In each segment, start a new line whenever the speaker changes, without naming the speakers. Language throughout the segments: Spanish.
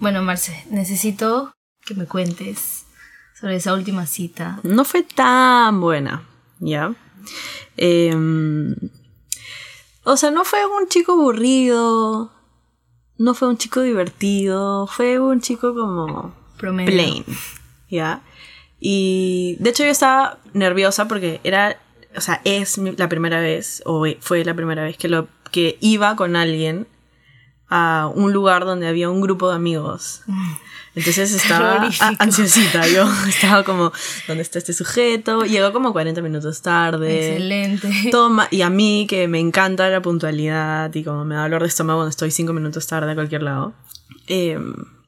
Bueno, Marce, necesito que me cuentes sobre esa última cita.
No fue tan buena, ¿ya? Em, o sea, no fue un chico aburrido, no fue un chico divertido, fue un chico como
Promedio.
plain, ¿ya? Y de hecho yo estaba nerviosa porque era, o sea, es la primera vez, o fue la primera vez que, lo, que iba con alguien a un lugar donde había un grupo de amigos. Entonces estaba ansiosita, yo estaba como, ¿dónde está este sujeto? Llegó como 40 minutos tarde.
Excelente.
Toma, y a mí que me encanta la puntualidad y como me da dolor de estómago cuando estoy cinco minutos tarde a cualquier lado, eh,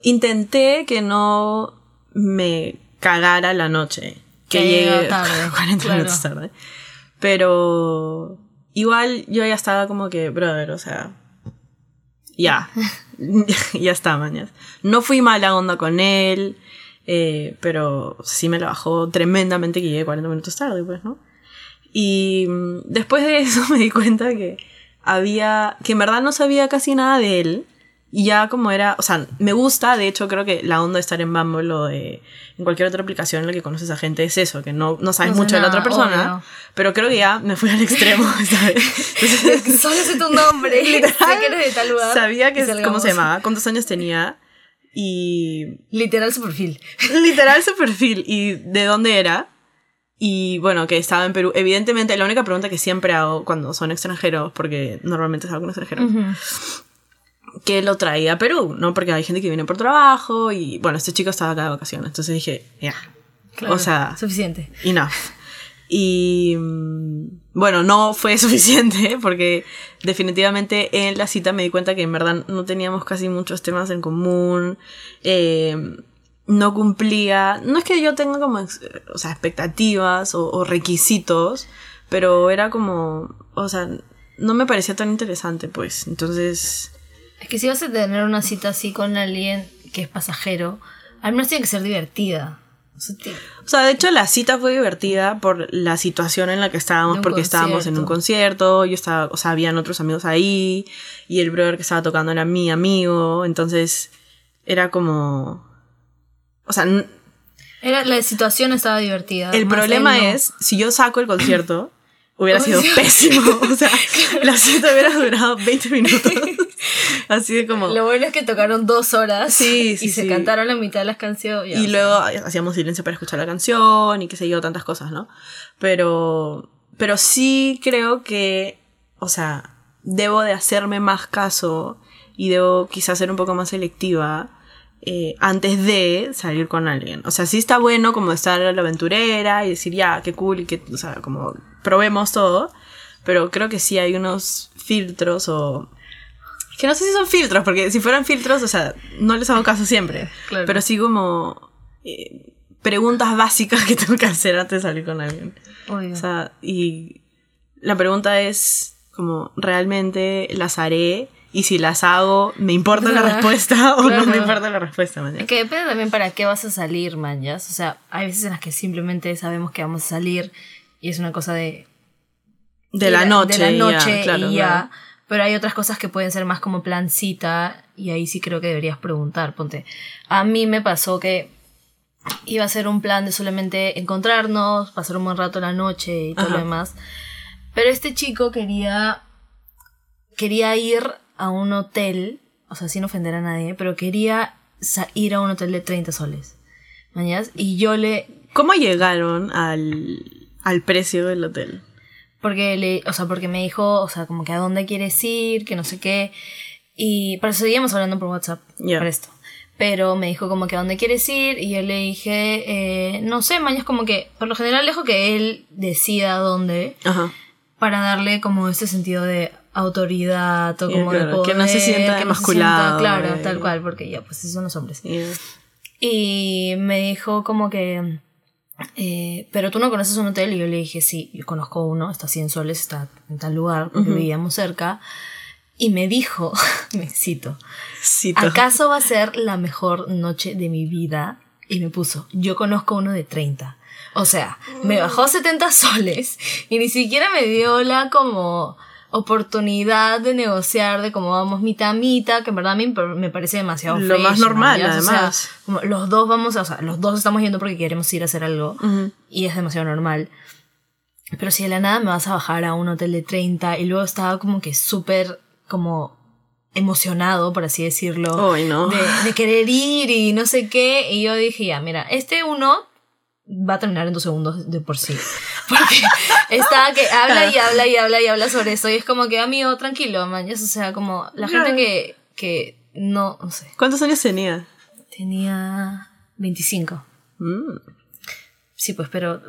intenté que no me cagara la noche.
Que
Que llegue
tarde,
40
claro.
minutos tarde. Pero igual yo ya estaba como que, brother, o sea, ya, ya está, mañas. No fui mala onda con él, eh, pero sí me la bajó tremendamente que llegué 40 minutos tarde, pues, ¿no? Y mm, después de eso me di cuenta que había, que en verdad no sabía casi nada de él. Y ya como era, o sea, me gusta, de hecho creo que la onda de estar en Bumble o de, en cualquier otra aplicación en la que conoces a gente es eso, que no, no sabes
No sé
mucho de la otra
nada,
persona,
obvio.
pero creo que ya me fui al extremo, ¿sabes? Entonces,
Solo sé tu nombre. sé que eres de tal lugar.
sabía que, cómo se llamaba, cuántos años tenía y
Literal su perfil.
literal su perfil y de dónde era. Y bueno, que estaba en Perú. Evidentemente, la única pregunta que siempre hago cuando son extranjeros, porque normalmente salgo con extranjeros, que lo traía a Perú, ¿no? Porque hay gente que viene por trabajo y bueno, este chico estaba acá de vacaciones. Entonces dije, ya,
Claro,
o sea,
Suficiente.
enough. Y mm, bueno, no fue suficiente porque definitivamente en la cita me di cuenta que en verdad no teníamos casi muchos temas en común. eh, no cumplía, no es que yo tenga como, o sea, expectativas o, o requisitos, pero era como, o sea, no me parecía tan interesante, pues. Entonces,
Es que si vas a tener una cita así con alguien que es pasajero, al menos tiene que ser divertida. O sea, ti-
O sea, de hecho la cita fue divertida por la situación en la que estábamos, porque estábamos en un concierto, yo estaba, o sea, habían otros amigos ahí, y el brother que estaba tocando era mi amigo, entonces era como... O sea,
Era, la situación estaba divertida.
el problema
no.
es, si yo saco el concierto, hubiera sido pésimo, o sea, la cita hubiera durado 20 minutos, así de como...
Lo bueno es que tocaron dos horas
Sí, sí,
y se
sí.
cantaron la mitad de las canciones.
Y
sea,
luego hacíamos silencio para escuchar la canción y qué sé yo, tantas cosas, ¿no? Pero, pero sí creo que, o sea, debo de hacerme más caso y debo quizás ser un poco más selectiva eh, antes de salir con alguien. O sea, sí está bueno como estar a la aventurera y decir, ya, qué cool y que, o sea, como probemos todo, pero creo que sí hay unos filtros o... Que no sé si son filtros, porque si fueran filtros, o sea, no les hago caso siempre.
Claro.
Pero sí como eh, preguntas básicas que tengo que hacer antes de salir con alguien.
obvio.
O sea, y la pregunta es como, ¿realmente las haré? Y si las hago, ¿me importa la respuesta o no me importa la respuesta? man?
Es que depende también para qué vas a salir, man, ¿ya? O sea, hay veces en las que simplemente sabemos que vamos a salir y es una cosa de...
De la noche.
De la noche
ya, claro,
y ya. Pero hay otras cosas que pueden ser más como plan cita y ahí sí creo que deberías preguntar. Ponte, a mí me pasó que iba a ser un plan de solamente encontrarnos, pasar un buen rato la noche y todo lo demás. Pero este chico quería quería ir a un hotel, o sea, sin ofender a nadie, pero quería ir a un hotel de 30 soles. ¿Mañas? Y yo le
¿Cómo llegaron al, al precio del hotel?
Porque le, o sea, porque me dijo, o sea, como que a dónde quieres ir, que no sé qué. Y pero seguíamos hablando por WhatsApp
Ya.
por esto. Pero me dijo como que a dónde quieres ir y yo le dije, eh, no sé, mañana como que, por lo general dejo que él decida dónde
Ajá.
para darle como este sentido de autoridad o
Ya,
como de
claro,
poder,
que no se sienta
no
emasculado,
sienta- claro,
eh.
tal cual, porque ya, pues esos son los hombres.
Y-
Y me dijo como que, eh, pero tú no conoces un hotel y yo le dije, sí, yo conozco uno, está a 100 soles, está en tal lugar, porque
Ujú.
vivíamos cerca. Y me dijo, me cito,
Cito.
¿acaso va a ser la mejor noche de mi vida? Y me puso, yo conozco uno de 30. O sea, me bajó 70 soles y ni siquiera me dio la como... oportunidad de negociar de cómo vamos mitad a mitad, que en verdad a mí me parece demasiado
Lo más
fresh,
normal,
¿no? Ya, o sea,
además.
como los dos vamos, a- o sea, los dos estamos yendo porque queremos ir a hacer algo
Ujú.
y es demasiado normal. Pero si de la nada me vas a bajar a un hotel de 30 y luego estaba como que súper como emocionado, por así decirlo,
Ay, no.
de, de querer ir y no sé qué, y yo dije, ya, mira, este uno va a terminar en dos segundos de por sí. Porque estaba que habla y habla y habla y habla sobre eso y es como que, amigo, tranquilo, man, o sea, como la gente que, que no, no sé,
¿Cuántos años tenía?
tenía 25.
Mm.
Sí, pues, pero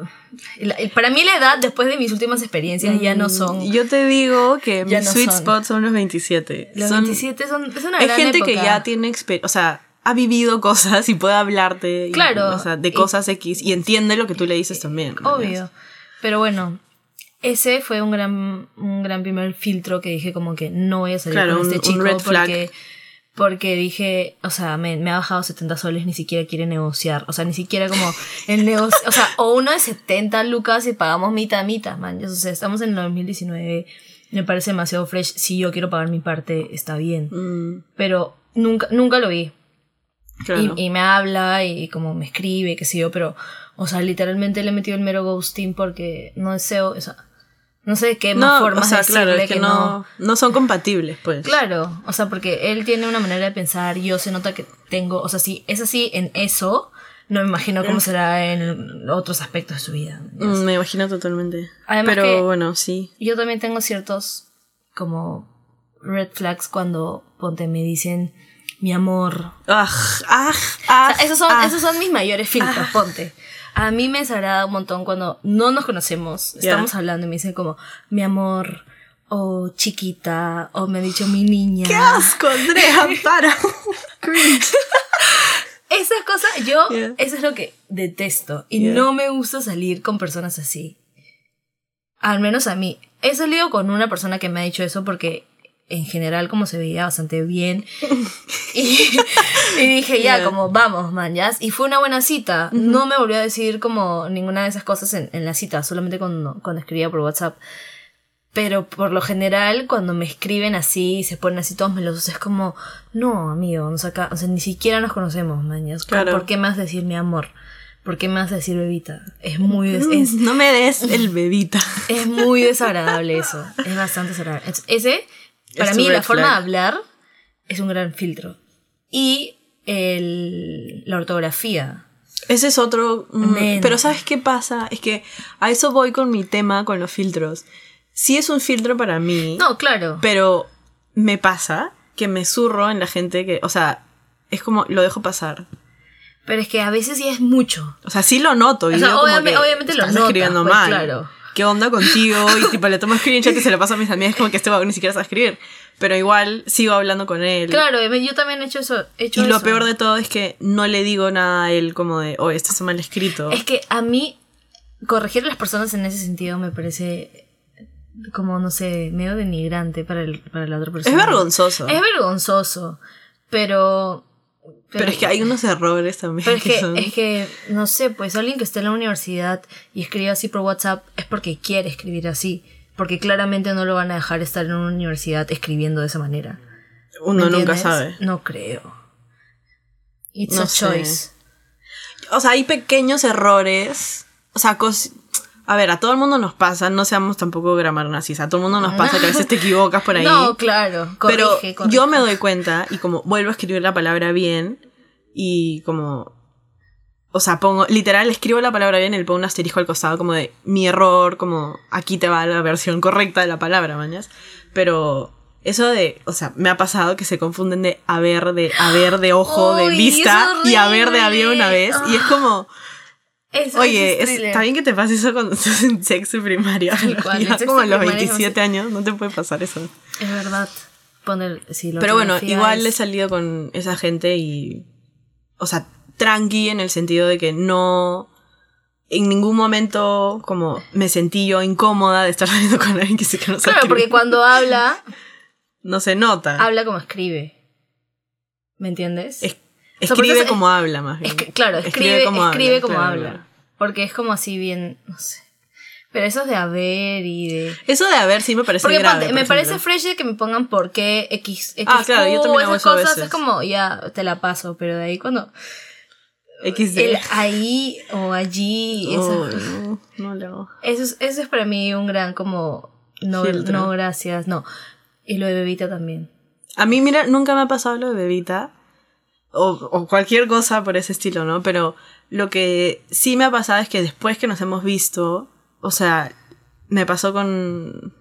la- para mí la edad, después de mis últimas experiencias, ya no son...
Mm, Yo te digo que
Ya
mi
no
sweet
son.
spot son los 27.
Los
Son-
27 son, es una
Hay
gran
gente que ya tiene experiencia, o sea, ha vivido cosas y puede hablarte y-
Claro.
o sea, de
Y-
cosas X y entiende lo que tú le dices también.
Obvio. Pero bueno, ese fue un gran, un gran primer filtro que dije como que no voy a salir
Claro,
con
un-
este
un
chico
red flag.
porque porque dije, o sea, me, me ha bajado 70 soles, ni siquiera quiere negociar. O sea, ni siquiera como el negocio. O sea, o uno de 70 lucas y pagamos mitad a mitad, man. O sea, estamos en el 2019. Me parece demasiado fresh. Si yo quiero pagar mi parte, está bien.
Mm,
Pero nunca, nunca lo vi.
claro.
Y, y me habla y como me escribe, qué sé yo, pero, o sea, literalmente le he metido el mero ghosting porque no deseo, o sea, no sé de qué más
no,
formas
o sea,
de
claro,
decirle
es que, no, no son compatibles, pues.
Claro, o sea, porque él tiene una manera de pensar, yo se nota que tengo, o sea, si es así en eso, no me imagino cómo será en otros aspectos de su vida.
Mm, me imagino totalmente.
Además
Pero
que-
bueno, sí.
Yo también tengo ciertos como red flags cuando, ponte, me dicen mi amor,
Ah, ah,
O
ah,
sea, esos, son, esos son mis mayores filtros, ponte. A mí me desagrada un montón cuando no nos conocemos, estamos hablando y me dicen como, mi amor, o chiquita, o me ha dicho mi niña.
¡Qué asco, Andrea! ¡Para!
Esas cosas, yo,
Yeah.
eso es lo que detesto. Y
Yeah.
no me gusta salir con personas así. Al menos a mí. He salido con una persona que me ha dicho eso porque en general como se veía bastante bien. y, y dije, ya,
Yeah.
como vamos, man, ya. Y fue una buena cita. No me volvió a decir como ninguna de esas cosas en, en la cita, solamente cuando, cuando escribía por WhatsApp. Pero por lo general, cuando me escriben así y se ponen así todos melosos, es como, no, amigo, nos acá, o sea, ni siquiera nos conocemos, mañas.
Claro.
¿Por qué me vas a decir mi amor? ¿Por qué me vas a decir bebita? Es muy, des- es,
No me des el bebita.
es muy desagradable eso. Es bastante desagradable. Entonces, ese, para
Es
mí, la forma de hablar es un gran filtro. Y el, la ortografía.
Ese es otro. mm,
Men.
pero ¿sabes qué pasa? Es que a eso voy con mi tema con los filtros. Sí es un filtro para mí,
No, claro.
pero me pasa que me zurro en la gente que. O sea, es como lo dejo pasar.
Pero es que a veces sí es mucho.
O sea, sí lo noto. Y
O sea,
como
obviamente-
que
obviamente lo
estás
notas,
escribiendo
pues,
mal.
claro.
¿Qué onda contigo? Y tipo, le tomo screenshot y se lo paso a mis amigas como que este vago ni siquiera sabe escribir. Pero igual sigo hablando con él.
Claro, yo también he hecho eso. he hecho
Y lo
eso.
peor de todo es que no le digo nada a él como de, oh, esto está mal escrito.
Es que a mí corregir a las personas en ese sentido me parece como, no sé, medio denigrante para, el, para la otra
Es
persona.
vergonzoso.
Es vergonzoso, pero...
pero, es que hay unos errores también.
Pero es
que
que,
son-
es que, no sé, pues alguien que esté en la universidad y escribe así por WhatsApp es porque quiere escribir así. Porque claramente no lo van a dejar estar en una universidad escribiendo de esa manera.
Uno
¿Me
nunca sabe.
No creo. It's
No
a
sé.
choice.
O sea, hay pequeños errores. O sea, cos- a ver, a todo el mundo nos pasa, no seamos tampoco grammar nazis, a todo el mundo nos pasa que a veces te equivocas por ahí.
No, claro.
pero
corrige, corrige.
yo me doy cuenta y como vuelvo a escribir la palabra bien y como... O sea, pongo, literal, escribo la palabra bien y le pongo un asterisco al costado como de mi error, como aquí te va la versión correcta de la palabra, mañas. Pero eso de, o sea, me ha pasado que se confunden de haber, de haber, de ojo, de vista y haber de avión una vez. Y es como,
Eso-
oye,
eso es
está bien que te pase eso cuando estás en sexo primaria.
En
ya como a los
primaria es como
27 años no te puede pasar eso.
Es verdad. Poner, sí,
Pero bueno, igual he salido con esa gente y. O sea, tranqui en el sentido de que no. En ningún momento, como me sentí yo incómoda de estar saliendo con alguien que sé que no sabe
Claro, porque cuando habla,
No se nota.
habla como escribe. ¿Me entiendes?
Es-
o sea, por
escribe
eso es-
como habla, más bien.
Es claro, escribe, escribe como,
claro,
habla.
claro.
Porque es como así bien, no sé. Pero eso es de haber y de...
Eso de haber sí me parece
Porque
grave. por
me
ejemplo.
parece fresh que me pongan por qué X, X
Ah, claro, yo también hago
esas
eso a
cosas
veces.
es como, ya, te la paso, pero de ahí cuando...
XD.
El ahí o allí, eso,
Uy, no, no hago.
eso, es, eso es para mí un gran como... No,
Filtro.
no, gracias, no. Y lo de bebita también.
A mí, mira, nunca me ha pasado lo de bebita. O, o cualquier cosa por ese estilo, ¿no? Pero lo que sí me ha pasado es que después que nos hemos visto, o sea, me pasó con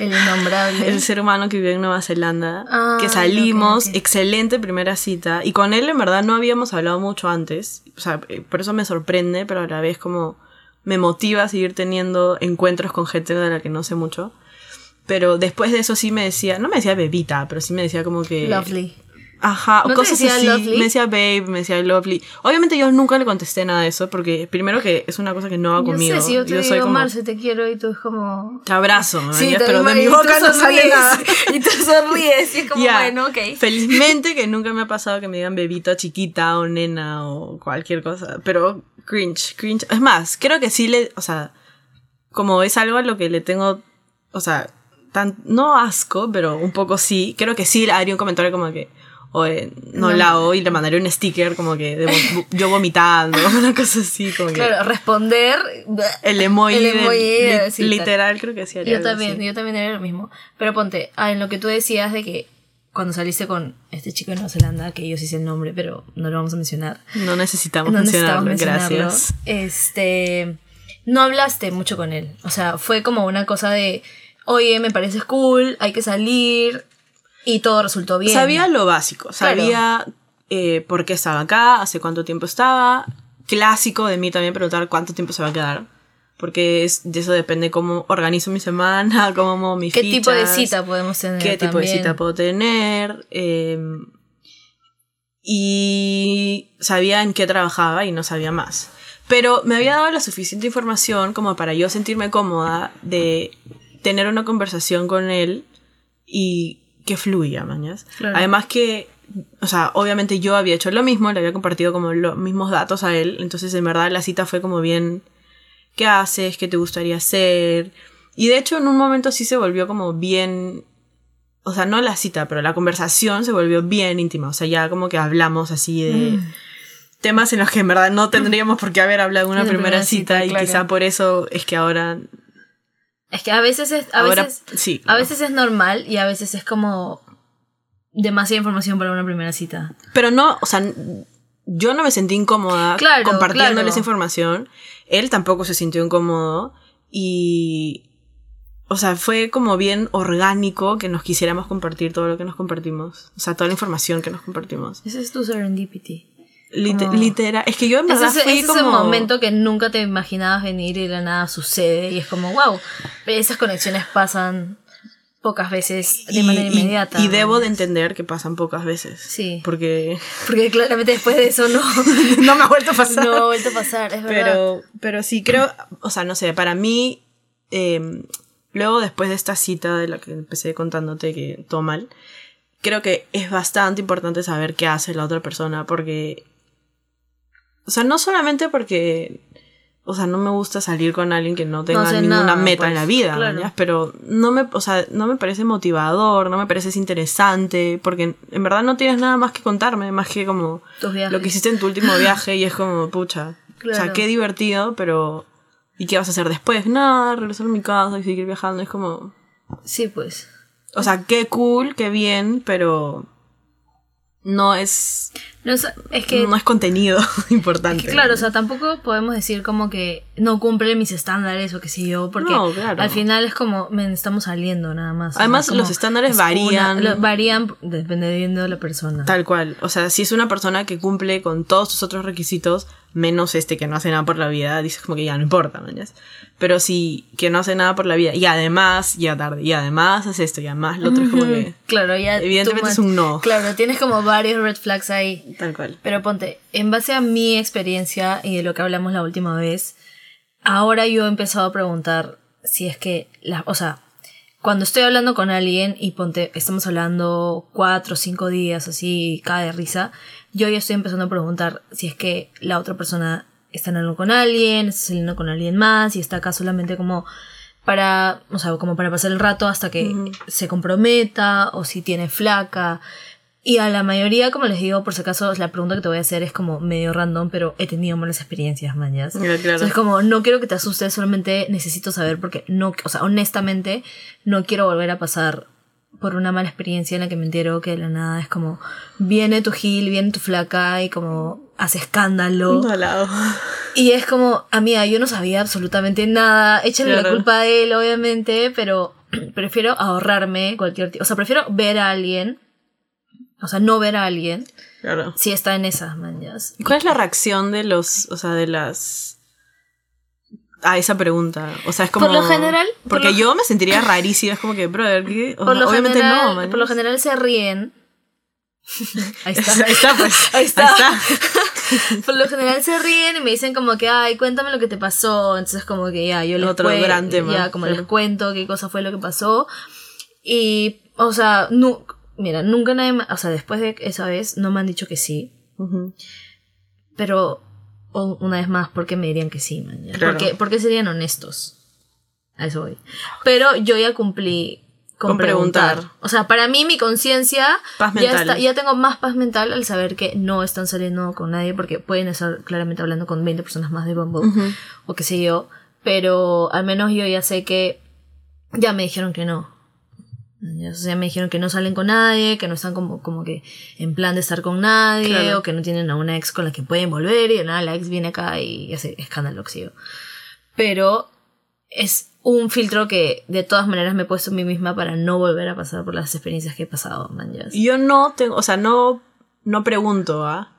El innombrable.
el ser humano que vive en Nueva Zelanda,
Ah,
que salimos,
ok, ok.
excelente primera cita, y con él en verdad no habíamos hablado mucho antes, o sea, eh, por eso me sorprende, pero a la vez como me motiva a seguir teniendo encuentros con gente de la que no sé mucho. Pero después de eso sí me decía, no me decía bebita, pero sí me decía como que...
Lovely.
Ajá,
¿No
cosas
decía
así.
lovely?
Me decía babe, me decía lovely. Obviamente yo nunca le contesté nada de eso, porque primero que es una cosa que no va
Yo
conmigo.
sé, si yo te
soy
digo,
como,
Marce, te quiero, y tú es como...
te abrazo, ¿me
Sí, te
pero de mi boca no sale nada.
Y tú sonríes, y es como, bueno, ok.
Felizmente que nunca me ha pasado que me digan bebita chiquita o nena o cualquier cosa. Pero cringe, cringe. Es más, creo que sí le, o sea, como es algo a lo que le tengo, o sea, tan, no asco, pero un poco sí. Creo que sí haría un comentario como que, oye, no,
No.
la hago y le mandaría un sticker como que de vo- yo vomitando, una cosa así, como que.
Claro, responder...
El emoji,
El
del-
emoji, tal.
literal, creo que sí haría
Yo
algo
también,
así.
yo también era lo mismo. Pero ponte, ah, en lo que tú decías de que cuando saliste con este chico de Nueva Zelanda, que yo sí sé el nombre, pero no lo vamos a mencionar.
No necesitamos
no necesitamos
mencionarlo,
mencionarlo.
gracias.
Este, no hablaste mucho con él. O sea, fue como una cosa de, oye, me pareces cool, hay que salir. Y todo resultó bien.
Sabía lo básico,
Claro.
sabía eh, por qué estaba acá, hace cuánto tiempo estaba. Clásico de mí también preguntar cuánto tiempo se va a quedar. Porque es, de eso depende cómo organizo mi semana, cómo muevo mis
¿Qué tipo de
fichas,
cita podemos tener?
qué tipo de
también?
cita puedo tener. eh, y sabía en qué trabajaba y no sabía más. Pero me había dado la suficiente información como para yo sentirme cómoda de tener una conversación con él y que fluya, mañas.
Claro.
Además que, o sea, obviamente yo había hecho lo mismo, le había compartido como los mismos datos a él, entonces en verdad la cita fue como bien, ¿qué haces? ¿Qué te gustaría hacer? Y de hecho en un momento sí se volvió como bien, o sea, no la cita, pero la conversación se volvió bien íntima, o sea, ya como que hablamos así de...
Mm.
Temas en los que en verdad no tendríamos por qué haber hablado en una primera
primera
cita,
cita,
y
claro.
quizá por eso es que ahora...
Es que a veces es, a
ahora
veces,
sí.
a veces es normal y a veces es como demasiada información para una primera cita.
Pero no, o sea, yo no me sentí incómoda
Claro,
compartiéndoles
claro.
información. Él tampoco se sintió incómodo. Y. O sea, fue como bien orgánico que nos quisiéramos compartir todo lo que nos compartimos. O sea, toda la información que nos compartimos.
Ese es tu serendipity.
Literal. Es que yo en
Ese
verdad
es,
fui
ese es momento que nunca te imaginabas venir y de la nada sucede. Y es como, wow. Esas conexiones pasan pocas veces de
y,
manera inmediata.
y debo de entender que pasan pocas veces.
Sí.
Porque
Porque claramente después de eso no,
no me ha vuelto a pasar.
no ha vuelto a pasar, es verdad.
Pero, pero sí, creo, o sea, no sé, para mí, eh, luego después de esta cita de la que empecé contándote que todo mal, creo que es bastante importante saber qué hace la otra persona, porque, o sea, no solamente porque, o sea, no me gusta salir con alguien que no tenga ninguna
nada,
meta en
pues,
la vida,
claro.
pero no me, o sea, no me parece motivador, no me parece interesante, porque en verdad no tienes nada más que contarme, más que como lo que hiciste en tu último viaje y es como, pucha, o sea,
Claro.
qué divertido, pero ¿y qué vas a hacer después? Nada, regresar a mi casa y seguir viajando, es como,
Sí, pues.
o sea, qué cool, qué bien, pero no es
No, es, es que,
no es contenido importante.
es que, claro, o sea, tampoco podemos decir como que no cumple mis estándares o qué sé yo, porque
No, claro.
al final es como, men, estamos saliendo nada más.
Además,
como
los estándares
es una-
varían.
lo- varían dependiendo de la persona.
Tal cual. O sea, si es una persona que cumple con todos tus otros requisitos, menos este que no hace nada por la vida, dices como que ya no importa, ¿no? Pero si que no hace nada por la vida y además ya tarde, y además hace esto, y además lo otro es como que.
Claro, ya.
Evidentemente es un no.
Claro, tienes como varios red flags ahí.
Tal cual.
Pero ponte, en base a mi experiencia y de lo que hablamos la última vez, ahora yo he empezado a preguntar si es que, la, o sea, cuando estoy hablando con alguien y ponte, estamos hablando cuatro o cinco días así, cae de risa, yo ya estoy empezando a preguntar si es que la otra persona está hablando con alguien, está saliendo con alguien más y está acá solamente como para, o sea, como para pasar el rato hasta que se comprometa o si tiene flaca. Y a la mayoría, como les digo, por si acaso, la pregunta que te voy a hacer es como medio random, pero he tenido malas experiencias, mañas.
Ya, claro.
Entonces, como, no quiero que te asustes, solamente necesito saber porque no, o sea, honestamente, no quiero volver a pasar por una mala experiencia en la que me entero que de la nada es como, viene tu gil, viene tu flaca y como hace escándalo.
Al lado.
Y es como, amiga, yo no sabía absolutamente nada. Échale la culpa a él, obviamente, pero prefiero ahorrarme cualquier tipo. O sea, prefiero ver a alguien. O sea, no ver a alguien
Claro.
si está en esas mañas.
¿Y ¿Cuál es la reacción de los, o sea, de las... a esa pregunta? O sea, es como...
Por lo general- por
Porque
lo-
yo me sentiría rarísima, es como que, brother, ¿qué? O
Por
sea,
lo,
obviamente
general,
no, man.
por lo general se ríen. Ahí está.
Ahí está, pues.
Ahí está.
Ahí está.
Por lo general se ríen y me dicen como que, ay, cuéntame lo que te pasó. Entonces como que ya, yo les
Otro gran tema,
Ya, como les
claro.
cuento qué cosa fue lo que pasó. Y, o sea, nu- mira, nunca nadie, ma- o sea, después de esa vez no me han dicho que sí.
Ujú.
Pero, o- una vez más, ¿por qué me dirían que sí, man?
Claro.
¿Por, qué, por qué serían honestos? A eso voy. Pero yo ya cumplí con,
Con preguntar.
preguntar. O sea, para mí mi conciencia ya, está, ya tengo más paz mental al saber que no están saliendo con nadie porque pueden estar claramente hablando con 20 personas más de Bumble
Ujú.
o qué sé yo. Pero al menos yo ya sé que ya me dijeron que no. O sea, me dijeron que no salen con nadie, que no están como, como que en plan de estar con nadie,
Claro.
o que no tienen a una ex con la que pueden volver, y de nada, la ex viene acá y hace escándalo, yo. Pero es un filtro que de todas maneras me he puesto a mí misma para no volver a pasar por las experiencias que he pasado, man. ya.
Y Yo no tengo, o sea, no, no pregunto, ¿ah?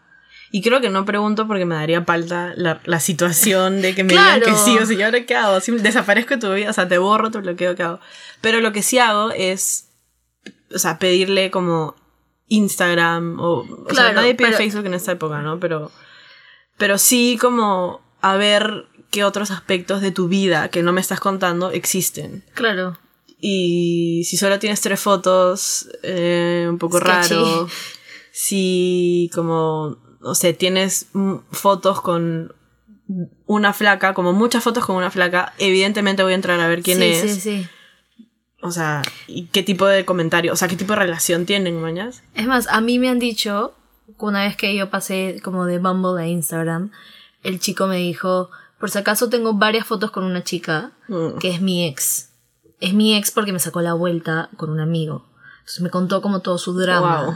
Y creo que no pregunto porque me daría falta la, la situación de que me digan
Claro.
que sí, o sea, ¿y ahora qué hago? Si desaparezco de tu vida, o sea, te borro, te bloqueo, ¿qué hago? Pero lo que sí hago es, o sea, pedirle como Instagram o, o sea,
Claro,
nadie pide
pero-
Facebook en esta época, ¿no? Pero, pero sí como a ver qué otros aspectos de tu vida que no me estás contando existen.
Claro.
Y si solo tienes tres fotos, eh, un poco
Sketchy.
raro. Si como, o sea, tienes fotos con una flaca, como muchas fotos con una flaca, evidentemente voy a entrar a ver quién
sí,
es.
Sí, sí.
O sea, y qué tipo de comentario, o sea, qué tipo de relación tienen, mañas.
Es más, a mí me han dicho, una vez que yo pasé como de Bumble a Instagram, el chico me dijo, por si acaso tengo varias fotos con una chica
Mm.
que es mi ex. Es mi ex porque me sacó la vuelta con un amigo. Entonces me contó como todo su drama,
Wow.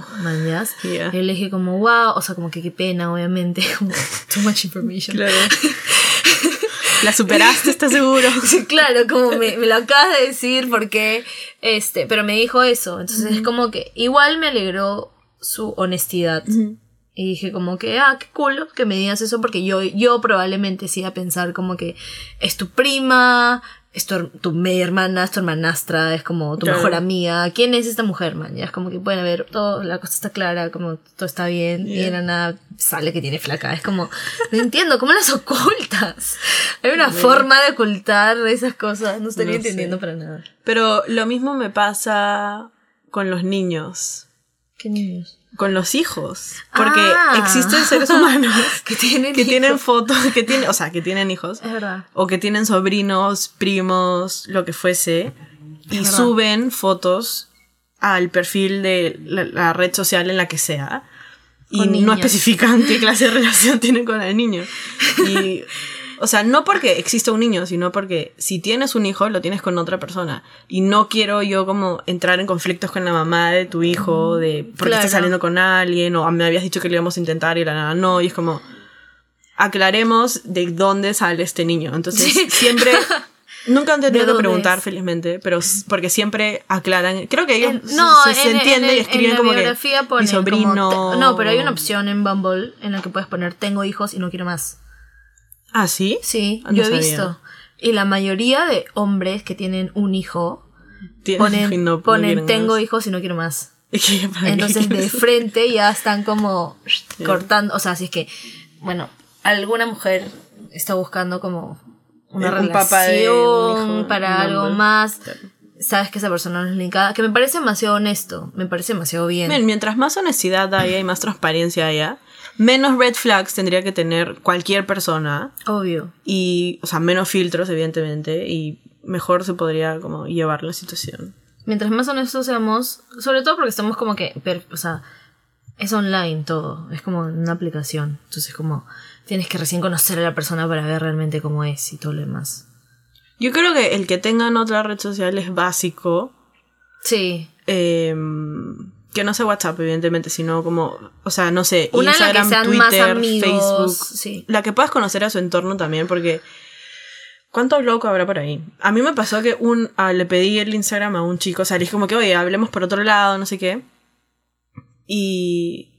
Yeah.
Y yo le dije como, wow, o sea, como que qué pena, obviamente, como too much information.
Claro. La superaste, ¿estás seguro?
Sí, claro, como me, me lo acabas de decir porque, este, pero me dijo eso. Entonces es como que igual me alegró su honestidad. Y dije como que, ah, qué cool que me digas eso porque yo, yo probablemente sí a pensar como que es tu prima, es tu, tu media hermana, es tu hermanastra, es como tu
Claro.
mejor amiga. ¿Quién es esta mujer, man? Ya es como que pueden ver, todo, la cosa está clara, como todo está bien y de la nada sale que tiene flaca. Es como, no entiendo, ¿cómo las ocultas? Hay una forma de ocultar esas cosas, no
sé.
entendiendo para nada.
Pero lo mismo me pasa con los niños.
¿Qué niños?
Con los hijos. Porque
Ah.
existen seres humanos
Que tienen
que tienen fotos, que tienen, o sea, que tienen hijos.
Es verdad.
O que tienen sobrinos, primos, lo que fuese. Y
verdad.
suben fotos al perfil de la, la red social en la que sea. Y no especifican qué clase de relación tienen con el niño. Y, o sea, no porque exista un niño, sino porque si tienes un hijo, lo tienes con otra persona. Y no quiero yo como entrar en conflictos con la mamá de tu hijo, de por qué
Claro.
estás saliendo con alguien, o "Ah, me habías dicho que lo íbamos a intentar y la nada no. Y es como, aclaremos de dónde sale este niño. Entonces,
Sí.
siempre... Nunca han
¿De
tenido que preguntar,
es?
felizmente, pero porque siempre aclaran. Creo que ellos
no,
se, se
en,
entiende
en-
y
en
escriben
la
como que mi
como
sobrino.
te- no, pero hay una opción en Bumble en la que puedes poner tengo hijos y no quiero más.
Ah, sí.
Sí,
Ah, no
yo he
sabía.
visto. Y la mayoría de hombres que tienen un hijo
Tienen-
ponen,
no- no
ponen
quieren
tengo
más.
hijos y no quiero más.
¿Y qué- para qué
Entonces de frente ya están como cortando, o sea, si es que, bueno, alguna mujer está buscando como una
Eh, un
relación
papá de un hijo,
para
un
algo más,
Claro.
sabes que esa persona no es indicada, que me parece demasiado honesto, me parece demasiado bien.
Men, mientras más honestidad haya y más transparencia haya, menos red flags tendría que tener cualquier persona
Obvio.
y, o sea, menos filtros, evidentemente, y mejor se podría como llevar la situación.
Mientras más honestos seamos, sobre todo porque estamos como que, per- o sea, es online todo, es como una aplicación. Entonces como tienes que recién conocer a la persona para ver realmente cómo es y todo lo demás.
Yo creo que el que tengan otra red social es básico.
Sí.
eh, que no sea WhatsApp, evidentemente, sino como, o sea, no sé,
Una la que
Instagram,
sean más
Twitter,
amigos,
Facebook.
sí.
La que puedas conocer a su entorno también, porque ¿cuánto loco habrá por ahí? A mí me pasó que un ah, le pedí el Instagram a un chico, o sea, le dije como que, oye, hablemos por otro lado, no sé qué. Y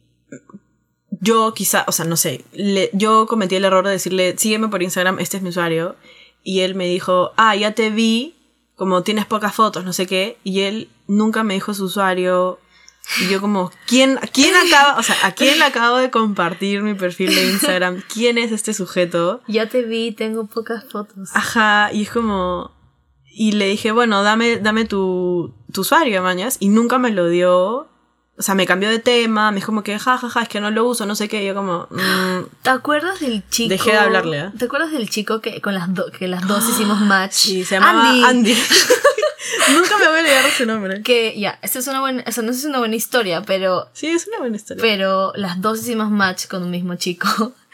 yo quizá, o sea, no sé, le- yo cometí el error de decirle, sígueme por Instagram, este es mi usuario. Y él me dijo, ah, ya te vi, como tienes pocas fotos, no sé qué. Y él nunca me dijo su usuario. Y yo como, ¿quién, ¿quién acaba, o sea, a quién le acabo de compartir mi perfil de Instagram? ¿Quién es este sujeto?
Ya te vi, tengo pocas fotos.
Ajá, y es como... Y le dije, bueno, dame, dame tu, tu usuario, mañas. Y nunca me lo dio. O sea, me cambió de tema, me dijo como que, ja, ja, ja, es que no lo uso, no sé qué. Y yo como, mm,
¿Te acuerdas del chico?
Dejé de hablarle, ¿eh?
¿Te acuerdas del chico que con las do- que las dos hicimos match?
sí, se llamaba Andy. nunca me voy a olvidar de su nombre.
Que ya, esta es una buena, o sea, no sé si es una buena historia, pero
Sí, es una buena historia.
pero las dos hicimos match con un mismo chico.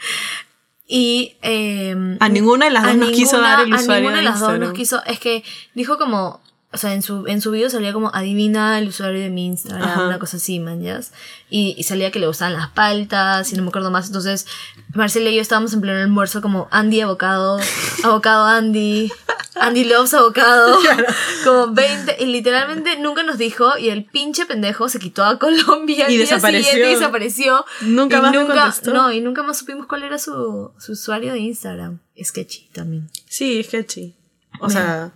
Y eh,
a ninguna de las
a
dos nos quiso
ninguna-
dar el
a
usuario
ninguna de las dos nos
Instagram.
quiso. Es que dijo como. O sea, en su, en su video salía como adivina el usuario de mi Instagram,
Ajá.
una cosa así, man, ¿yas? Y, y salía que le gustaban las paltas y no me acuerdo más. Entonces, Marcela y yo estábamos en pleno almuerzo como Andy abocado, abocado Andy, Andy loves abocado, como 20. Y literalmente nunca nos dijo y el pinche pendejo se quitó a Colombia
Y desapareció.
siguiente y desapareció.
Nunca
Y
más contestó.
No, y nunca más supimos cuál era su, su usuario de Instagram. Sketchy también.
Sí, sketchy. O sea,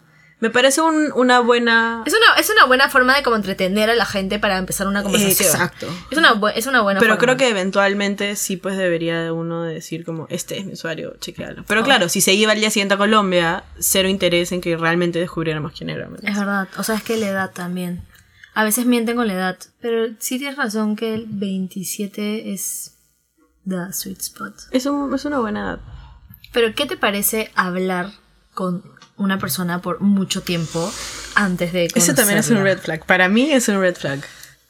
me parece un- una buena...
Es una, es una buena forma de como entretener a la gente para empezar una conversación.
Exacto.
Es una, bu- es una buena
Pero
forma.
creo que eventualmente sí pues debería de uno decir como, este es mi usuario, chequealo. Pero claro, si se iba al día siguiente a Colombia, cero interés en que realmente descubriéramos quién era. ¿me
Es verdad. O sea, es que la edad también. A veces mienten con la edad. Pero sí tienes razón que el 27 es the sweet spot.
Es, un- es una buena edad.
Pero ¿qué te parece hablar con una persona por mucho tiempo antes de
Ese también es un
conocerla?
red flag. Para mí es un red flag.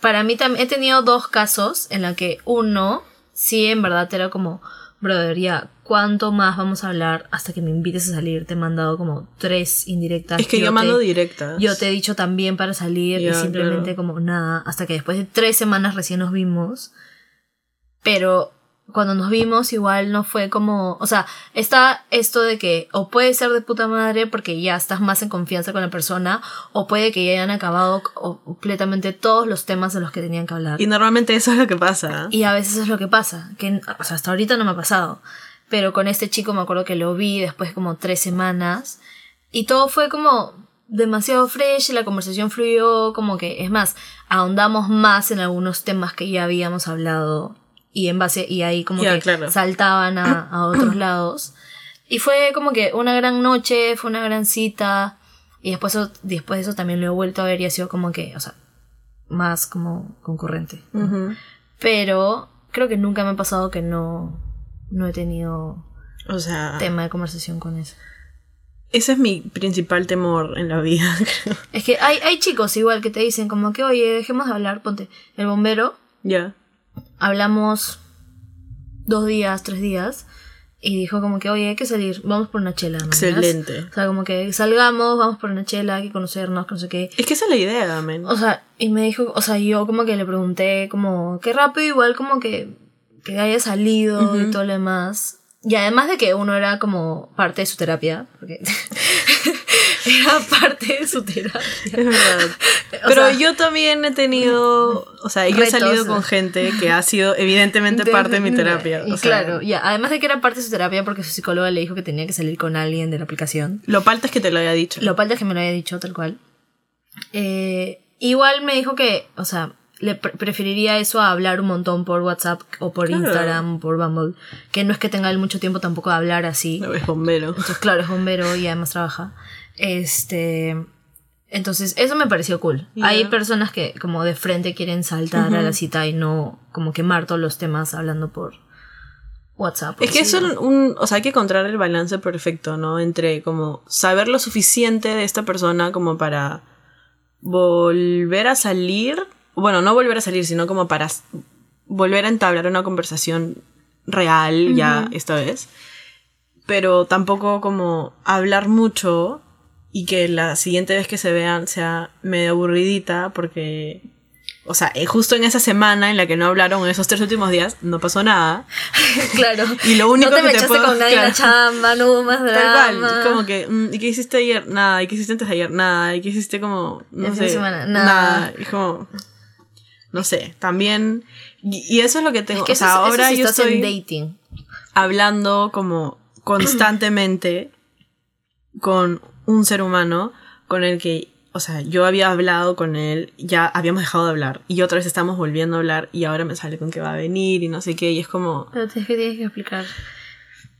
Para mí también he tenido dos casos en la que uno sí en verdad era como, brother, ya, ¿cuánto más vamos a hablar hasta que me invites a salir? Te he mandado como tres indirectas.
Es que yo
te-
mando directas.
Yo te he dicho también para salir y simplemente
claro.
como nada, hasta que después de tres semanas recién nos vimos. Pero cuando nos vimos igual no fue como, o sea, está esto de que o puede ser de puta madre porque ya estás más en confianza con la persona o puede que ya hayan acabado completamente todos los temas de los que tenían que hablar.
Y normalmente eso es lo que pasa.
Y a veces es lo que pasa, que o sea, hasta ahorita no me ha pasado, pero con este chico me acuerdo que lo vi después como tres semanas y todo fue como demasiado fresh, la conversación fluyó como que, es más, ahondamos más en algunos temas que ya habíamos hablado y en base, y ahí como
Ya,
que
claro.
saltaban a, a otros lados. Y fue como que una gran noche, fue una gran cita. Y después, después de eso también lo he vuelto a ver y ha sido como que, o sea, más como concurrente.
Ujú.
Pero creo que nunca me ha pasado que no, no he tenido
O sea,
tema de conversación con eso.
ese es mi principal temor en la vida. creo.
Es que hay, hay chicos igual que te dicen como que, oye, dejemos de hablar, ponte, el bombero,
ya.
Hablamos dos días, tres días, y dijo como que, oye, hay que salir, vamos por una chela. ¿no?
Excelente.
O sea, como que salgamos, vamos por una chela, hay que conocernos, que no sé qué.
Es que esa es la idea, men.
O sea, y me dijo, o sea, yo como que le pregunté como, qué rápido igual como que, que haya salido y todo lo demás. Y además de que uno era como parte de su terapia, porque era parte de su terapia.
Es verdad.
O
Pero
sea,
yo también he tenido, o sea, yo he salido con gente que ha sido evidentemente parte de mi terapia. O
claro, ya, además de que era parte de su terapia porque su psicóloga le dijo que tenía que salir con alguien de la aplicación.
Lo palta es que te lo haya dicho.
Lo falta es que me lo haya dicho tal cual. Eh, igual me dijo que, o sea, le pre- preferiría eso a hablar un montón por WhatsApp o por
Claro.
Instagram por Bumble. Que no es que tenga él mucho tiempo tampoco de hablar así.
No es bombero.
Entonces, claro, es bombero y además trabaja. Este. Entonces, eso me pareció cool. Hay personas que como de frente quieren saltar a la cita y no como quemar todos los temas hablando por, WhatsApp.
Es que es un- o sea, hay que encontrar el balance perfecto, ¿no? Entre como saber lo suficiente de esta persona como para volver a salir, bueno, no volver a salir, sino como para volver a entablar una conversación real ya esta vez, pero tampoco como hablar mucho y que la siguiente vez que se vean sea medio aburridita porque... O sea, eh, justo en esa semana en la que no hablaron, en esos tres últimos días, no pasó nada.
claro.
Y lo único
no te
que te puedo-
con nadie en la
claro.
chamba, no hubo más
Tal
drama.
cual, como que, mm, ¿y qué hiciste ayer? Nada, ¿y qué hiciste antes de ayer? Nada, ¿y qué hiciste como, no sé,
semana, nada.
Y como, no sé, también, y, y eso es lo que tengo,
Es que
o sea,
eso, es- eso
ahora yo
estás
estoy
en dating.
hablando como constantemente con un ser humano con el que, o sea, yo había hablado con él, ya habíamos dejado de hablar y otra vez estamos volviendo a hablar y ahora me sale con que va a venir y no sé qué y es como,
Pero tienes que, tienes que explicar.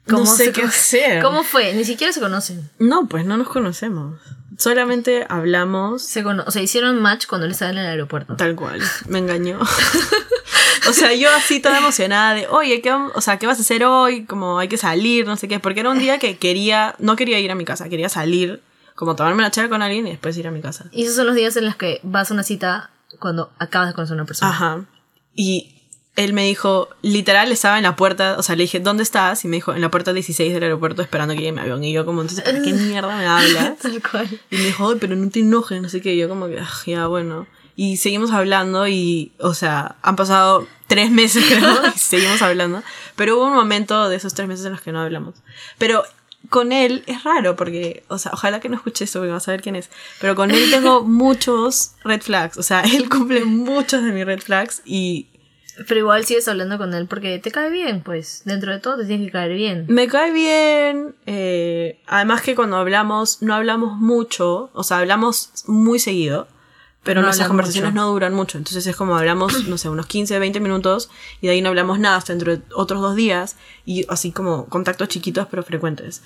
no sé
se
qué hacer.
¿Cómo fue? Ni siquiera se conocen.
No, pues no nos conocemos. Solamente hablamos
Se o sea, hicieron match cuando él estaba en el aeropuerto.
tal cual. Me engañó. o sea, yo así toda emocionada de, oye, ¿qué, o sea, ¿qué vas a hacer hoy? Como hay que salir, no sé qué. Porque era un día que quería, no quería ir a mi casa, quería salir, como tomarme la charla con alguien y después ir a mi casa.
Y esos son los días en los que vas a una cita cuando acabas de conocer a una persona.
Ajá. Y él me dijo, literal, estaba en la puerta, o sea, le dije, ¿dónde estás? Y me dijo, en la puerta 16 del aeropuerto esperando que llegue mi avión. Y yo como, entonces, ¿para qué mierda me hablas?
Tal cual.
Y me dijo, ay, pero no te enojes, no sé qué. Y yo como que, "Ah, ya, bueno. Y seguimos hablando y, o sea, han pasado tres meses, creo, y seguimos hablando. Pero hubo un momento de esos tres meses en los que no hablamos. Pero con él es raro porque, o sea, ojalá que no escuche esto porque vas a ver quién es. Pero con él tengo muchos red flags. O sea, él cumple muchos de mis red flags y
Pero igual sigues hablando con él porque te cae bien, pues. Dentro de todo te tiene que caer bien.
Me cae bien. eh, además que cuando hablamos, no hablamos mucho. O sea, hablamos muy seguido. Pero
No
nuestras conversaciones
mucho.
no duran mucho. Entonces es como hablamos, no sé, unos 15, 20 minutos. Y de ahí no hablamos nada hasta dentro de otros dos días. Y así como contactos chiquitos pero frecuentes.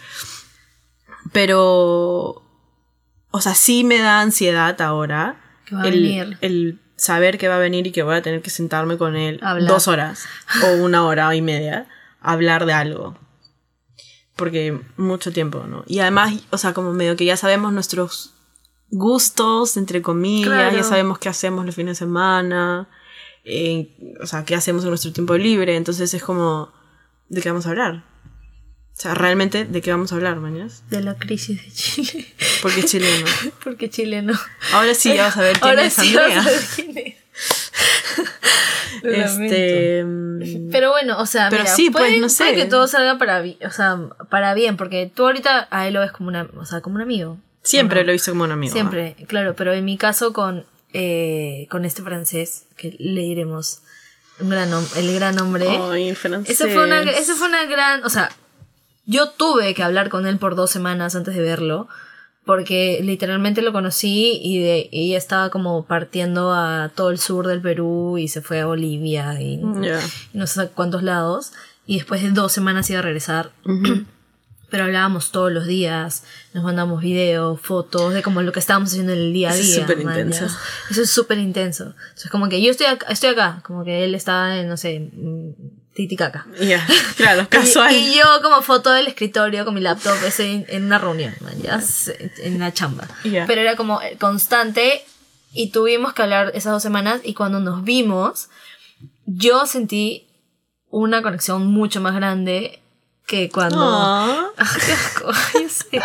Pero... O sea, sí me da ansiedad ahora.
Que va a
el,
venir.
el saber que va a venir y que voy a tener que sentarme con él
Hablar.
dos horas o una hora y media a hablar de algo. Porque mucho tiempo, ¿no? Y además, o sea, como medio que ya sabemos nuestros gustos, entre comillas,
Claro.
ya sabemos qué hacemos los fines de semana, eh, o sea, qué hacemos en nuestro tiempo libre, entonces es como, ¿de qué vamos a hablar? O sea, realmente, ¿de qué vamos a hablar, mañas?
De la crisis de Chile.
Porque chileno.
porque Chile no.
Ahora sí, ya vas a ver quién
Ahora
es
sí
Andrea.
vas a ver quién es.
Este. mm,
Pero bueno, o sea,
Pero
mira,
sí, pues, no sé.
puede que todo salga para, o sea, para bien, porque tú ahorita a él lo ves como una, o sea, como un amigo.
Siempre lo hice como un amigo.
Siempre, claro, pero en mi caso con, eh, con este francés, que le diremos un gran nom- el gran hombre.
Ay, francés.
esa fue, una, esa fue una gran, o sea, yo tuve que hablar con él por dos semanas antes de verlo, porque literalmente lo conocí y, de, y estaba como partiendo a todo el sur del Perú y se fue a Bolivia y, y no sé cuántos lados, y después de dos semanas iba a regresar. Pero hablábamos todos los días, nos mandamos videos, fotos de como lo que estábamos haciendo en el día a
Eso es
día.
súper intenso.
Eso es súper intenso. Eso es como que yo estoy acá, estoy acá, como que él está en, no sé, mm, Titicaca.
Ya, claro,
Y-
casual.
Y, yo como foto del escritorio con mi laptop ese en, en una reunión, ya, en la chamba. Pero era como constante y tuvimos que hablar esas dos semanas y cuando nos vimos, yo sentí una conexión mucho más grande que cuando... Qué asco, yo sé.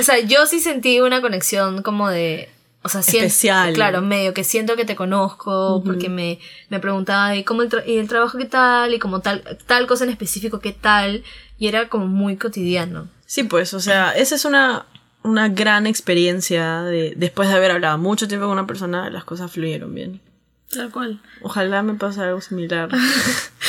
o sea, yo sí sentí una conexión como de. O sea, siento,
Especial.
Claro, medio que siento que te conozco, porque me, me preguntaba, ¿y, cómo el, tra- y el trabajo qué tal? Y como tal, tal cosa en específico, ¿qué tal? Y era como muy cotidiano.
Sí, pues, o sea, esa es una, una gran experiencia de después de haber hablado mucho tiempo con una persona, las cosas fluyeron bien.
Tal cual.
Ojalá me pase algo similar.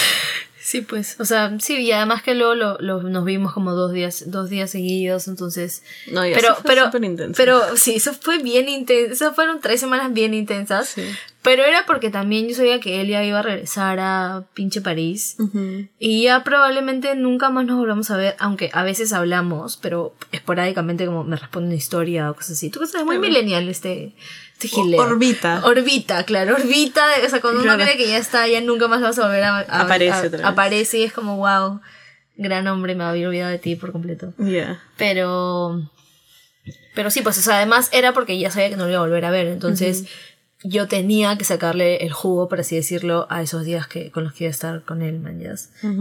Sí, pues. O sea, sí, y además que luego lo, lo- nos vimos como dos días, dos días seguidos, entonces.
No, y
pero,
eso fue
pero,
súper intenso.
pero sí, eso fue bien intenso. Esas fueron tres semanas bien intensas.
Sí.
Pero era porque también yo sabía que él ya iba a regresar a pinche París.
Ujú.
Y ya probablemente nunca más nos volvamos a ver, aunque a veces hablamos, pero esporádicamente como me responde una historia o cosas así. Tú que sabes, muy millennial este, este gileo.
Orbita.
Orbita, claro, orbita. O sea, cuando uno
Claro.
cree que ya está, ya nunca más vas a volver a... a-
Aparece
a-
otra vez.
Aparece y es como, wow, gran hombre, me había olvidado de ti por completo.
Ya.
Pero... Pero sí, pues, o sea, además era porque ya sabía que no lo iba a volver a ver. Entonces, yo tenía que sacarle el jugo, por así decirlo, a esos días que, con los que iba a estar con él, man.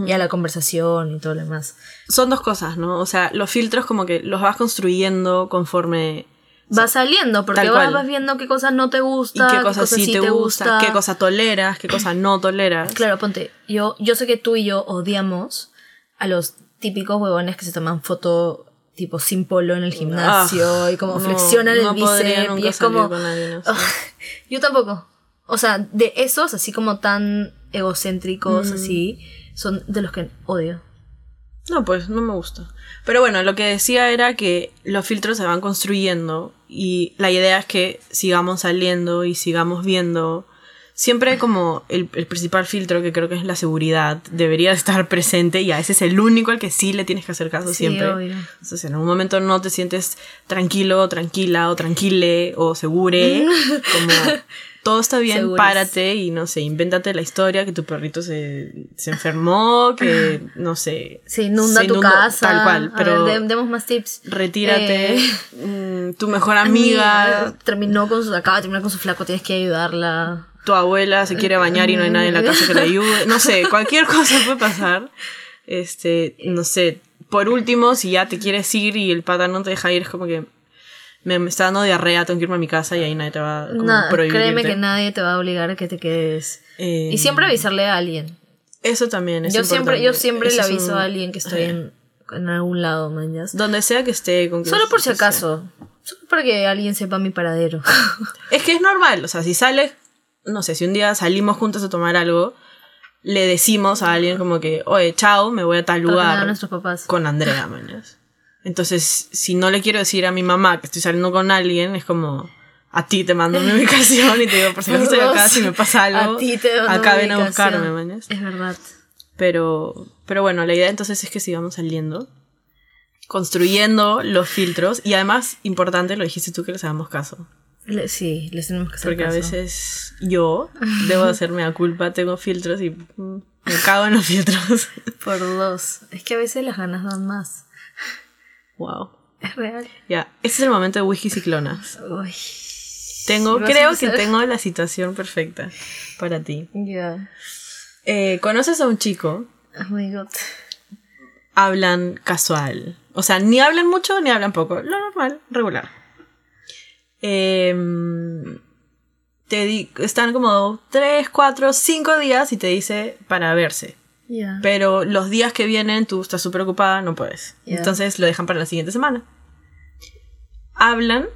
Y a la conversación y todo lo demás.
Son dos cosas, ¿no? O sea, los filtros como que los vas construyendo conforme...
Va saliendo, porque vas, vas viendo qué cosas no te gustan,
qué cosas sí te, gusta, qué
cosa
cosa toleras, qué cosa no toleras.
Claro, ponte, yo, yo sé que tú y yo odiamos a los típicos huevones que se toman foto tipo sin polo en el gimnasio
Ah,
y como
no,
flexionan el
no podría
bíceps y es como yo tampoco o sea de esos así como tan egocéntricos
Mm.
así son de los que odio
No, pues no me gusta. Pero bueno, lo que decía era que los filtros se van construyendo y la idea es que sigamos saliendo y sigamos viendo. Siempre como el, el principal filtro, que creo que es la seguridad, debería estar presente y a ese es el único al que sí le tienes que hacer caso
Sí,
siempre.
obvio.
Entonces, si en algún momento no te sientes tranquilo, tranquila o tranquile o segure, como todo está bien, párate y no sé, invéntate la historia que tu perrito se, se enfermó, que no sé.
se inunda
se
tu casa
Tal cual, pero
ver, de- demos más tips
retírate.
Eh,
mm, tu mejor amiga,
terminó con su acaba de terminar con su flaco tienes que ayudarla
tu abuela se quiere bañar y no hay nadie en la casa que le ayude. No sé, cualquier cosa puede pasar. Este, no sé. Por último, si ya te quieres ir y el pata no te deja ir, es como que me, me está dando diarrea, tengo que irme a mi casa y ahí nadie te va como
Nada,
prohibir
créeme
irte.
que nadie te va a obligar a que te quedes
Eh,
y siempre avisarle a alguien
Eso también es
yo siempre yo siempre
Eso
le aviso
un-
a alguien que estoy en, en algún lado mañas
Donde sea que esté. Con
solo por si acaso solo para que alguien sepa mi paradero
Es que es normal, o sea, si sales, no sé, si un día salimos juntos a tomar algo, le decimos a alguien como que, oye, chao, me voy a tal lugar
nuestros papás
con Andrea, mañas. Entonces, si no le quiero decir a mi mamá que estoy saliendo con alguien, es como, a ti te mando mi ubicación y te digo, por si acaso estoy acá, si me pasa algo,
a ti te
acá ven a buscarme, mañas.
es verdad
Pero, pero bueno, la idea entonces es que sigamos saliendo, construyendo los filtros y además, importante, lo dijiste tú, que les hagamos caso.
Le- sí les tenemos que hacer
Porque a veces yo debo de hacerme la culpa, tengo filtros y mm, me cago en los filtros.
por dos es que a veces las ganas dan más
wow.
es real
Ya, este es el momento de whisky ciclonas.
Uy.
Tengo,
¿Vas a
creo que tengo la situación perfecta para ti.
ya
Eh, Conoces a un chico,
oh my god
hablan casual. O sea, ni hablan mucho ni hablan poco. Lo normal, regular. Em, te están como 3, 4, 5 días y te dice para verse. Pero los días que vienen tú estás súper ocupada, no puedes. Entonces lo dejan para la siguiente semana. Hablan,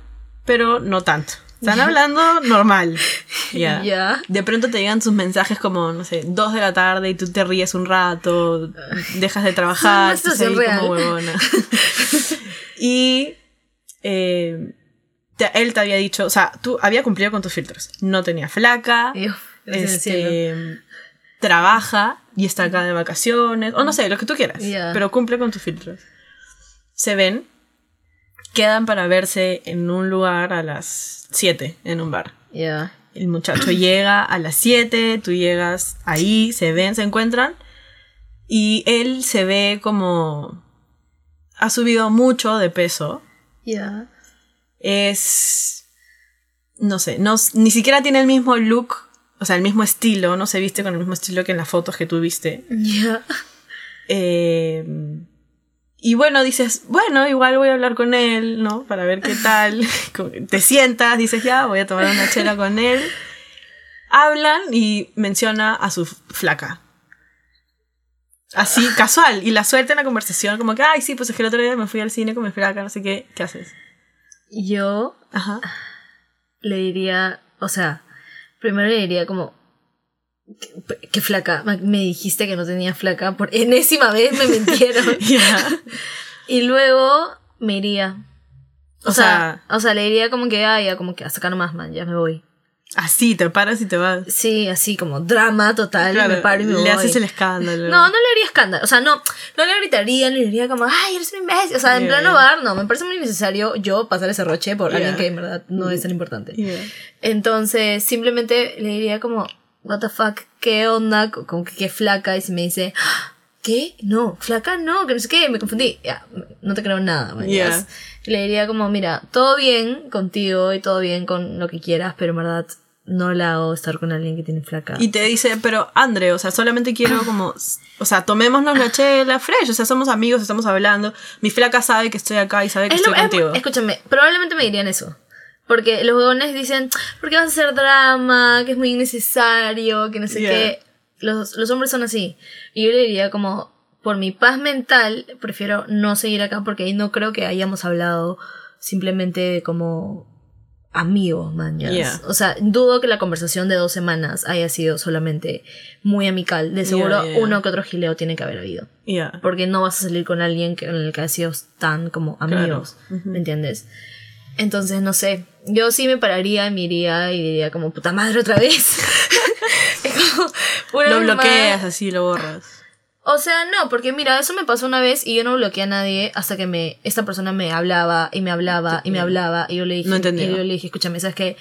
pero no tanto. Están hablando normal. Ya. De pronto te llegan sus mensajes como, no sé, 2 de la tarde y tú te ríes un rato, dejas de trabajar, estás ahí como huevona. y eh, te- él te había dicho, o sea, tú había cumplido con tus filtros. No tenía flaca,
cielo.
este, trabaja y está acá de vacaciones, o no sé, lo que tú quieras, pero cumple con tus filtros. Se ven, quedan para verse en un lugar a las 7 en un bar.
Ya.
El muchacho llega a las 7, tú llegas ahí, se ven, se encuentran y él se ve como ha subido mucho de peso.
Ya.
Es no sé, no, ni siquiera tiene el mismo look, o sea, el mismo estilo, no se viste con el mismo estilo que en las fotos que tú viste. Eh, y bueno, dices, bueno, igual voy a hablar con él, ¿no? Para ver qué tal. Te sientas, dices, ya, voy a tomar una chela con él. Hablan y menciona a su flaca. Así, casual. Y la suelta en la conversación, como que, ay, sí, pues es que el otro día me fui al cine con mi flaca, no sé qué. ¿Qué haces?
Yo
Ajá.
le diría, o sea, primero le diría como, que, que flaca, me dijiste que no tenía flaca, por enésima vez me mintieron. Y luego me iría. O,
O
sea, o sea, le diría como que, ah, ya, como que hasta acá nomás, man, ya me voy.
Así, te paras y te vas.
Sí, así como drama total,
Claro,
me paro y me
le
voy.
haces el escándalo.
No, no le haría escándalo. O sea, no, no le gritaría, le diría como, ay, eres un imbécil. O sea, en plan
yeah.
hogar, no, me parece muy necesario yo pasar ese roche por
Yeah.
alguien que en verdad no es tan importante. Entonces, simplemente le diría como, what the fuck, qué onda, Co- como que qué flaca. Y si me dice, "Ah, ¿qué? No, flaca no, que no sé qué, me confundí. Ya, no te creo nada.
Yeah.
Le diría como, mira, todo bien contigo y todo bien con lo que quieras, pero en verdad no la hago estar con alguien que tiene flaca.
Y te dice, pero André, o sea, solamente quiero como, o sea, tomémonos la chela fresh, o sea, somos amigos, estamos hablando. Mi flaca sabe que estoy acá y sabe que
Es lo-
estoy
es-
contigo.
escúchame, probablemente me dirían eso. Porque los huevones dicen, ¿por qué vas a hacer drama? Que es muy innecesario, que no sé
Yeah.
qué. Los, los hombres son así. Y yo le diría como, por mi paz mental, prefiero no seguir acá porque ahí no creo que hayamos hablado simplemente como amigos, man.
Yeah.
O sea, dudo que la conversación de dos semanas haya sido solamente muy amical. De seguro
Yeah, yeah.
uno que otro gileo tiene que haber habido. Porque no vas a salir con alguien que, con el que has sido tan como amigos, ¿me entiendes? Entonces, no sé, yo sí me pararía, me iría y diría como, puta madre otra vez. Una
Lo
más.
bloqueas, así lo borras.
O sea, no, porque mira, eso me pasó una vez y yo no bloqueé a nadie hasta que me esta persona me hablaba y me hablaba y me hablaba y yo le dije,
No entendía.
y yo le dije, escúchame, ¿sabes qué?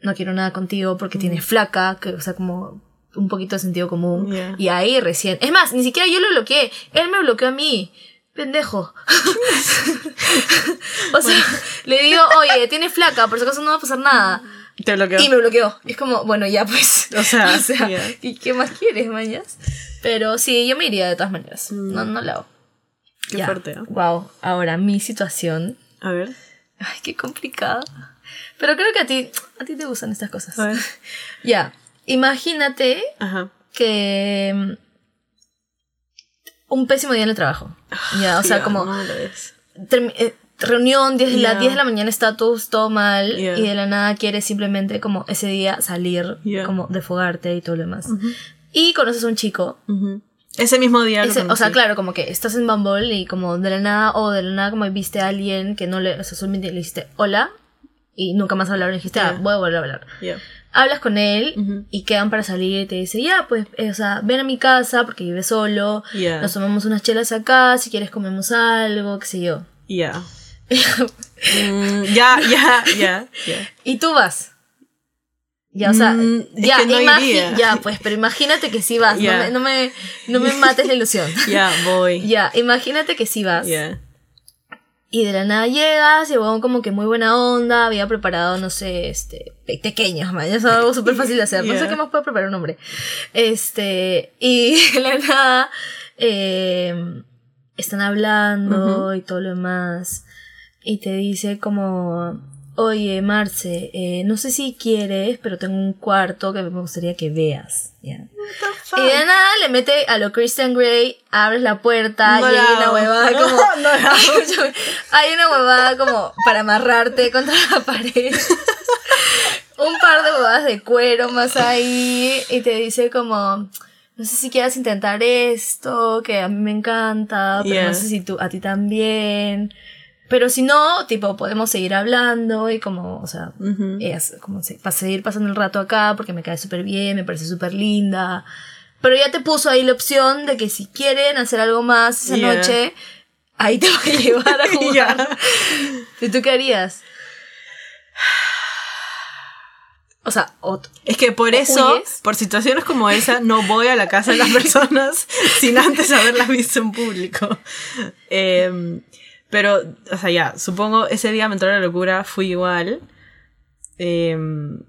No quiero nada contigo porque tienes flaca, que, o sea, como un poquito de sentido común.
Yeah.
Y ahí recién. Es más, ni siquiera yo lo bloqueé. Él me bloqueó a mí. Pendejo. o sea, le digo, oye, tienes flaca, por si acaso no va a pasar nada.
Te bloqueo.
Y me bloqueó. Y es como, bueno, ya pues.
O sea, yeah.
¿y qué más quieres, mañas? Pero sí, yo me iría de todas maneras. No, no la hago.
Mm. Qué
Ya.
fuerte, ¿eh?
Wow. Ahora, mi situación.
A ver.
Ay, qué complicada. Pero creo que a ti, a ti te gustan estas cosas.
A ver.
Ya. Imagínate
Ajá.
que mm, un pésimo día en el trabajo. Ya, o sea, como
no
reunión 10 de la
Ya.
10 de la mañana estatus todo mal
Ya.
y de la nada quieres simplemente como ese día salir,
Ya.
como desfogarte y todo lo demás. Y conoces a un chico.
Ujú. Ese mismo día.
ese- o sea, claro, como que estás en Bumble y como de la nada o de la nada como viste a alguien que no le, o sea, solamente le dijiste hola y nunca más hablaron y dijiste, ah, voy a volver a hablar.
Yeah.
Hablas con él
Ujú.
y quedan para salir y te dice, ya, pues, eh, o sea, ven a mi casa porque vive solo, nos tomamos unas chelas acá, si quieres comemos algo, qué sé yo.
Ya. Mm, ya, ya, ya,
y tú vas. Ya, o sea,
Mm, es
ya,
que no
ya, pues, pero imagínate que sí vas,
Ya.
no, me, no, me, no me mates la ilusión.
Ya, voy.
ya, imagínate que sí vas.
Ya.
Y de la nada llegas, y como que muy buena onda, había preparado, no sé, este, pe- pequeños, man, es algo súper fácil de hacer, no sé
Yeah.
qué más puede preparar un hombre. Este, y de la nada, eh, están hablando y todo lo demás, y te dice como, oye, Marce, eh, no sé si quieres, pero tengo un cuarto que me gustaría que veas, ¿ya? Y de nada le mete a lo Christian Grey, abres la puerta
No
y hay una huevada
No,
como.
no
hay una huevada como para amarrarte contra la pared. Un par de huevadas de cuero más ahí. Y te dice como. No sé si quieras intentar esto, que a mí me encanta, pero
Yeah.
no sé si tú, a ti también. Pero si no, tipo, podemos seguir hablando y como, o sea, es como se- para seguir pasando el rato acá porque me cae súper bien, me parece súper linda. Pero ya te puso ahí la opción de que si quieren hacer algo más esa
Yeah.
noche, ahí te voy a llevar a jugar.
Ya.
¿Y tú qué harías? O sea, o-
Es que por eso,
huyes?
por situaciones como esa, no voy a la casa de las personas sin antes haberlas visto en público. Em, pero, o sea, ya, supongo ese día me entró la locura, fui igual. Em,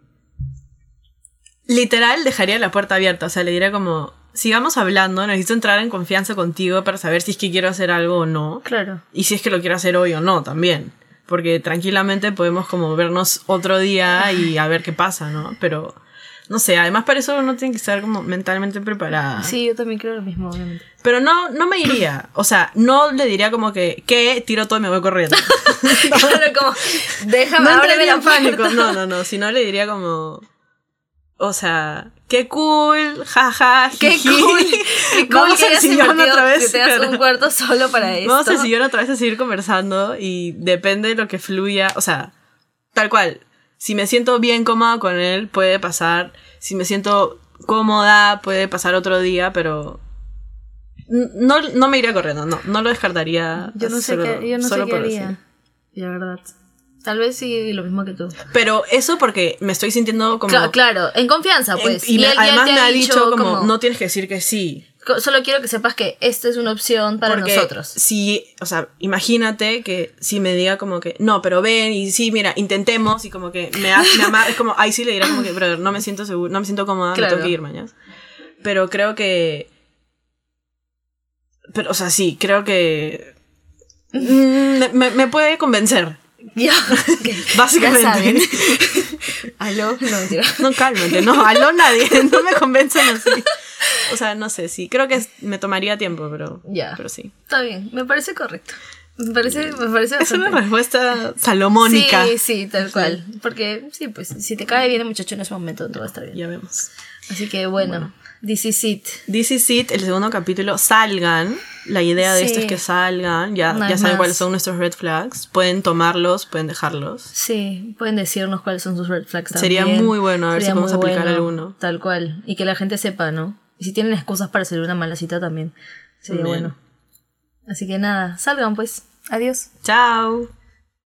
literal, dejaría la puerta abierta, o sea, le diría como, sigamos hablando, necesito entrar en confianza contigo para saber si es que quiero hacer algo o no.
claro.
Y si es que lo quiero hacer hoy o no, también. Porque tranquilamente podemos como vernos otro día y a ver qué pasa, ¿no? Pero, no sé, además para eso uno tiene que estar como mentalmente preparada.
Sí, yo también creo lo mismo, obviamente.
Pero no, no me iría. O sea, no le diría como que, que tiro todo y me voy corriendo.
Claro, como, déjame,
no entraría en pánico.
puerta.
No, no, no. Si no le diría como... O sea, qué cool, jaja,
Qué
jiji.
cool, qué cool
Vamos
que
al sillón otra vez.
que tengas un cuarto solo para esto.
Vamos al sillón otra vez a seguir conversando y depende de lo que fluya, o sea, tal cual. Si me siento bien cómoda con él, puede pasar. Si me siento cómoda, puede pasar otro día, pero no, no me iría corriendo, no, no lo descartaría.
Yo no sé
solo-
qué, yo no sé
solo
qué
por
haría. La verdad. Tal vez sí lo mismo que tú.
Pero eso porque me estoy sintiendo como...
Cla- claro, en confianza, pues.
y, me- además me ha dicho como,
como,
no tienes que decir que sí.
Solo quiero que sepas que esta es una opción para
Porque
nosotros.
Si, o sea, imagínate que si me diga como que, no, pero ven y sí, mira, intentemos y como que me, me ama- es como, ahí sí le dirá como que, brother, no me siento seguro, no me siento cómoda,
Claro.
me tengo que ir mañana. Pero creo que, pero, o sea, sí, creo que me, me- me puede convencer,
Ya,
básicamente.
Ya saben. Aló, no mentira.
No, cálmate, no, aló nadie, no me convencen así. O sea, no sé, sí, creo que me tomaría tiempo, pero,
Ya.
pero sí.
Está bien, me parece correcto. Me parece, me parece
Es una respuesta salomónica.
Sí, sí, tal cual. Porque sí, pues si te cae bien el muchacho en ese momento, todo va a estar bien.
Ya vemos.
Así que bueno, this is it.
This is it, el segundo capítulo, salgan. La idea de esto es que salgan. Ya, ya saben
más.
cuáles son nuestros red flags. Pueden tomarlos, pueden dejarlos.
Sí, pueden decirnos cuáles son sus red flags
Sería
también.
muy bueno, a ver si
Sería
podemos aplicar alguno.
Tal cual. Y que la gente sepa, ¿no? Y si tienen excusas para salir una mala cita también. Sería bueno. Así que nada, salgan pues. Adiós.
Chao.